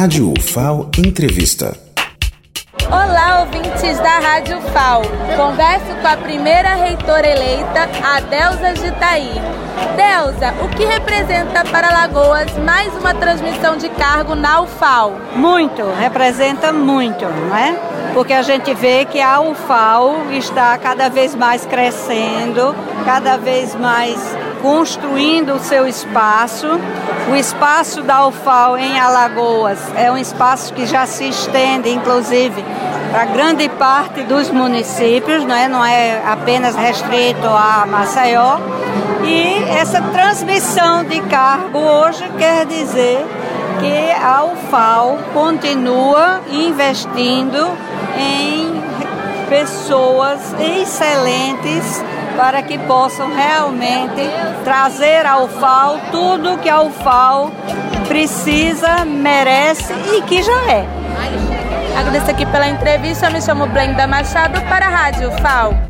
Rádio UFAO Entrevista. Olá, ouvintes da Rádio FAO. Converso com a primeira reitora eleita, a Delza Gitaí. Delza, o que representa para Lagoas mais uma transmissão de cargo na UFAO? Muito, representa muito, não é? Porque a gente vê que a UFAO está cada vez mais crescendo, cada vez mais construindo o seu espaço. O espaço da UFAO em Alagoas é um espaço que já se estende, inclusive, para grande parte dos municípios, não é, não é apenas restrito a Maceió. E essa transmissão de cargo hoje quer dizer que a UFAO continua investindo em pessoas excelentes para que possam realmente trazer ao FAO tudo que a UFAO precisa, merece e que já é. Agradeço aqui pela entrevista. Eu me chamo Brenda Machado para a Rádio FAO.